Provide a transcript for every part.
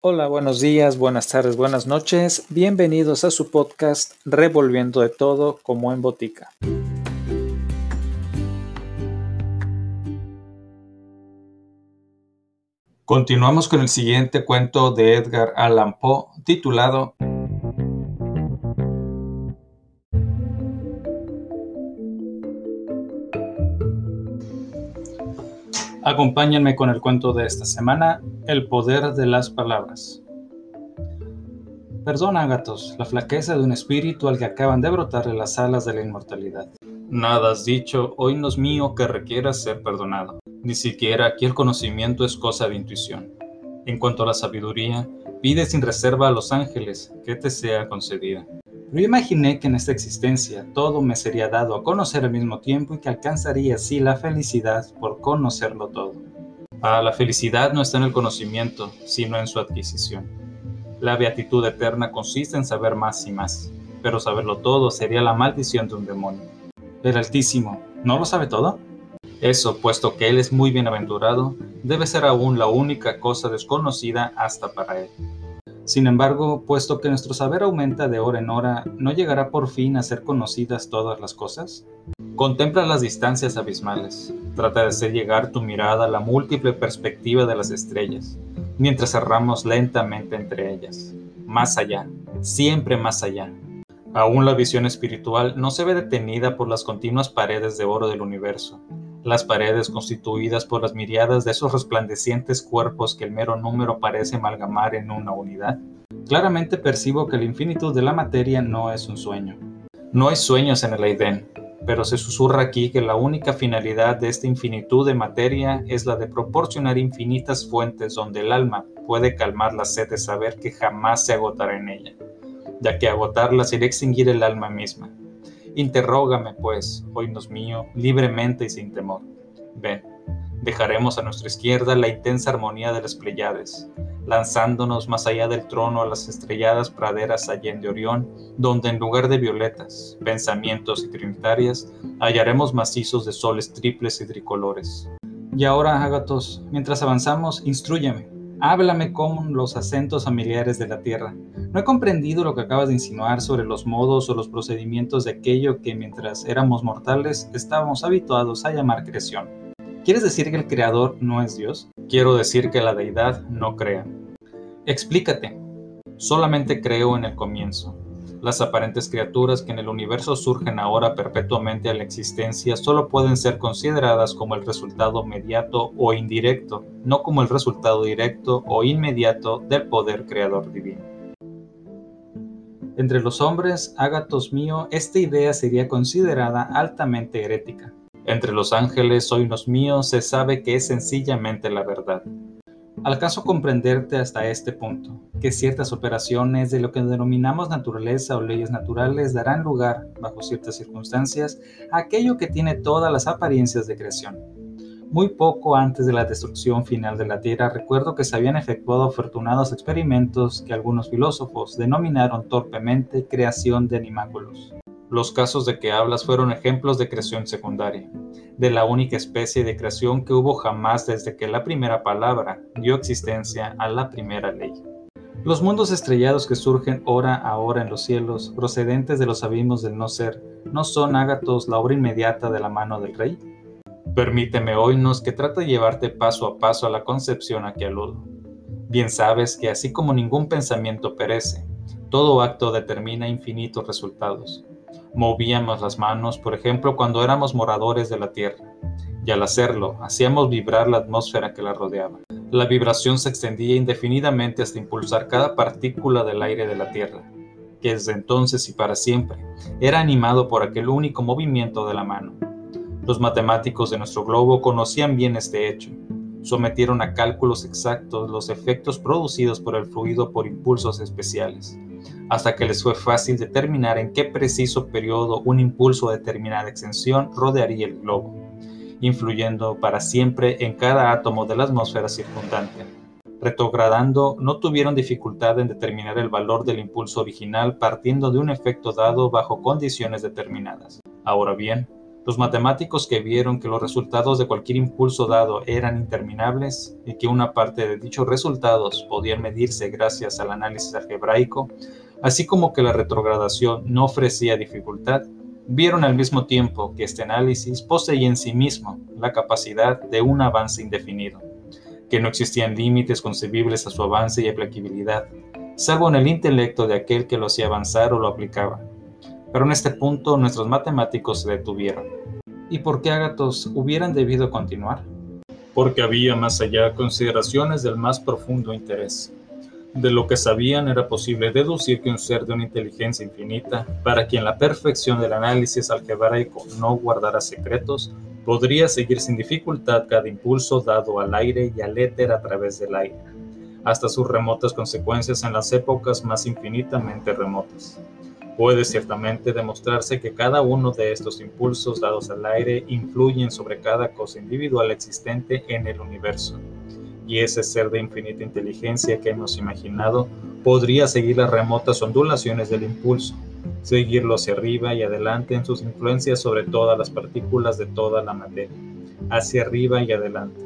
Hola, buenos días, buenas tardes, buenas noches. Bienvenidos a su podcast Revolviendo de todo como en botica. Continuamos con el siguiente cuento de Edgar Allan Poe titulado Acompáñenme con el cuento de esta semana, El poder de las palabras. Perdona, gatos, la flaqueza de un espíritu al que acaban de brotarle las alas de la inmortalidad. Nada has dicho, hoy no es mío que requiera ser perdonado. Ni siquiera aquí el conocimiento es cosa de intuición. En cuanto a la sabiduría, pide sin reserva a los ángeles que te sea concedida. Pero imaginé que en esta existencia todo me sería dado a conocer al mismo tiempo y que alcanzaría así la felicidad por conocerlo todo. Ah, la felicidad no está en el conocimiento, sino en su adquisición. La beatitud eterna consiste en saber más y más, pero saberlo todo sería la maldición de un demonio. El Altísimo, ¿no lo sabe todo? Eso, puesto que Él es muy bienaventurado, debe ser aún la única cosa desconocida hasta para Él. Sin embargo, puesto que nuestro saber aumenta de hora en hora, ¿no llegará por fin a ser conocidas todas las cosas? Contempla las distancias abismales. Trata de hacer llegar tu mirada a la múltiple perspectiva de las estrellas, mientras cerramos lentamente entre ellas. Más allá, siempre más allá. Aún la visión espiritual no se ve detenida por las continuas paredes de oro del universo, las paredes constituidas por las miriadas de esos resplandecientes cuerpos que el mero número parece amalgamar en una unidad, claramente percibo que la infinitud de la materia no es un sueño. No hay sueños en el Aiden, pero se susurra aquí que la única finalidad de esta infinitud de materia es la de proporcionar infinitas fuentes donde el alma puede calmar la sed de saber que jamás se agotará en ella, ya que agotarla sería extinguir el alma misma. Interrógame, pues, nos mío, libremente y sin temor. Ven, dejaremos a nuestra izquierda la intensa armonía de las Pleiades, lanzándonos más allá del trono a las estrelladas praderas allende Orión, donde en lugar de violetas, pensamientos y trinitarias, hallaremos macizos de soles triples y tricolores. Y ahora, Agatos, mientras avanzamos, instruyeme, háblame con los acentos familiares de la tierra, no he comprendido lo que acabas de insinuar sobre los modos o los procedimientos de aquello que mientras éramos mortales estábamos habituados a llamar creación. ¿Quieres decir que el creador no es Dios? Quiero decir que la deidad no crea. Explícate. Solamente creo en el comienzo. Las aparentes criaturas que en el universo surgen ahora perpetuamente a la existencia solo pueden ser consideradas como el resultado mediato o indirecto, no como el resultado directo o inmediato del poder creador divino. Entre los hombres, ágatos mío, esta idea sería considerada altamente herética. Entre los ángeles, unos míos, se sabe que es sencillamente la verdad. Alcanzo comprenderte hasta este punto, que ciertas operaciones de lo que denominamos naturaleza o leyes naturales darán lugar, bajo ciertas circunstancias, a aquello que tiene todas las apariencias de creación muy poco antes de la destrucción final de la Tierra, recuerdo que se habían efectuado afortunados experimentos que algunos filósofos denominaron torpemente creación de animáculos. Los casos de que hablas fueron ejemplos de creación secundaria, de la única especie de creación que hubo jamás desde que la primera palabra dio existencia a la primera ley. Los mundos estrellados que surgen hora a hora en los cielos, procedentes de los abismos del no ser, ¿no son ágatos la obra inmediata de la mano del rey? Permíteme oírnos que trate de llevarte paso a paso a la concepción a que aludo. Bien sabes que así como ningún pensamiento perece, todo acto determina infinitos resultados. Movíamos las manos, por ejemplo, cuando éramos moradores de la Tierra, y al hacerlo hacíamos vibrar la atmósfera que la rodeaba. La vibración se extendía indefinidamente hasta impulsar cada partícula del aire de la Tierra, que desde entonces y para siempre era animado por aquel único movimiento de la mano. Los matemáticos de nuestro globo conocían bien este hecho. Sometieron a cálculos exactos los efectos producidos por el fluido por impulsos especiales, hasta que les fue fácil determinar en qué preciso periodo un impulso de determinada extensión rodearía el globo, influyendo para siempre en cada átomo de la atmósfera circundante. Retrogradando, no tuvieron dificultad en determinar el valor del impulso original partiendo de un efecto dado bajo condiciones determinadas. Ahora bien, Los matemáticos que vieron que los resultados de cualquier impulso dado eran interminables y que una parte de dichos resultados podían medirse gracias al análisis algebraico, así como que la retrogradación no ofrecía dificultad, vieron al mismo tiempo que este análisis poseía en sí mismo la capacidad de un avance indefinido, que no existían límites concebibles a su avance y aplicabilidad, salvo en el intelecto de aquel que lo hacía avanzar o lo aplicaba. Pero en este punto nuestros matemáticos se detuvieron y por qué Ágatos hubieran debido continuar. Porque había más allá consideraciones del más profundo interés. De lo que sabían era posible deducir que un ser de una inteligencia infinita, para quien la perfección del análisis algebraico no guardara secretos, podría seguir sin dificultad cada impulso dado al aire y al éter a través del aire, hasta sus remotas consecuencias en las épocas más infinitamente remotas. Puede ciertamente demostrarse que cada uno de estos impulsos dados al aire influyen sobre cada cosa individual existente en el universo. Y ese ser de infinita inteligencia que hemos imaginado podría seguir las remotas ondulaciones del impulso, seguirlo hacia arriba y adelante en sus influencias sobre todas las partículas de toda la materia, hacia arriba y adelante,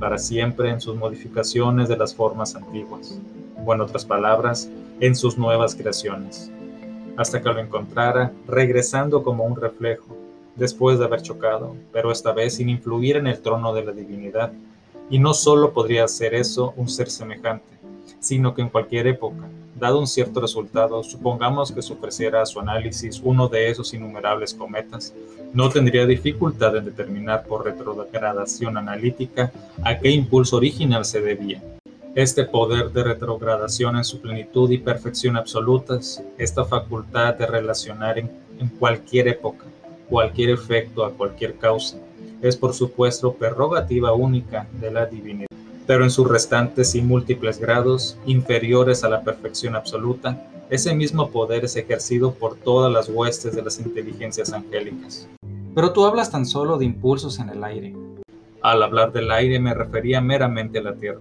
para siempre en sus modificaciones de las formas antiguas, o en otras palabras, en sus nuevas creaciones hasta que lo encontrara, regresando como un reflejo, después de haber chocado, pero esta vez sin influir en el trono de la divinidad. Y no solo podría hacer eso un ser semejante, sino que en cualquier época, dado un cierto resultado, supongamos que se ofreciera a su análisis uno de esos innumerables cometas, no tendría dificultad en determinar por retrogradación analítica a qué impulso original se debía. Este poder de retrogradación en su plenitud y perfección absolutas, esta facultad de relacionar en, cualquier época, cualquier efecto a cualquier causa, es por supuesto prerrogativa única de la divinidad, pero en sus restantes y múltiples grados, inferiores a la perfección absoluta, ese mismo poder es ejercido por todas las huestes de las inteligencias angélicas. Pero tú hablas tan solo de impulsos en el aire. Al hablar del aire me refería meramente a la Tierra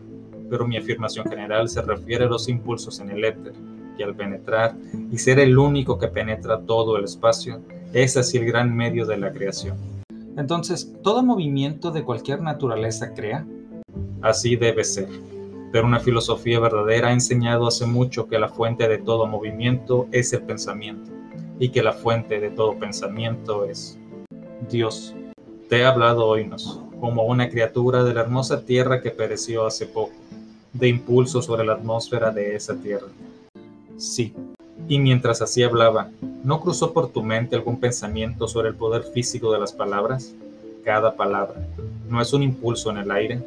pero mi afirmación general se refiere a los impulsos en el éter, que al penetrar y ser el único que penetra todo el espacio, es así el gran medio de la creación. Entonces, ¿todo movimiento de cualquier naturaleza crea? Así debe ser. Pero una filosofía verdadera ha enseñado hace mucho que la fuente de todo movimiento es el pensamiento, y que la fuente de todo pensamiento es Dios. Te he hablado hoy, nos, como una criatura de la hermosa tierra que pereció hace poco de impulso sobre la atmósfera de esa tierra. Sí. Y mientras así hablaba, ¿no cruzó por tu mente algún pensamiento sobre el poder físico de las palabras? Cada palabra, ¿no es un impulso en el aire?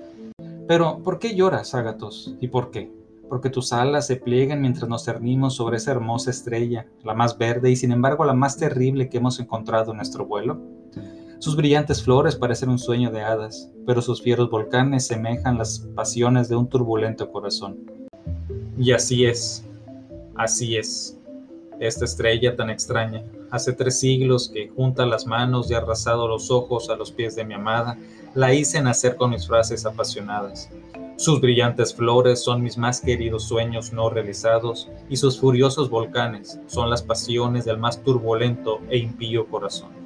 Pero, ¿por qué lloras, Ágatos? ¿Y por qué? Porque tus alas se pliegan mientras nos cernimos sobre esa hermosa estrella, la más verde y sin embargo la más terrible que hemos encontrado en nuestro vuelo. Sus brillantes flores parecen un sueño de hadas, pero sus fieros volcanes semejan las pasiones de un turbulento corazón. Y así es, así es. Esta estrella tan extraña, hace tres siglos que junta las manos y arrasado los ojos a los pies de mi amada, la hice nacer con mis frases apasionadas. Sus brillantes flores son mis más queridos sueños no realizados y sus furiosos volcanes son las pasiones del más turbulento e impío corazón.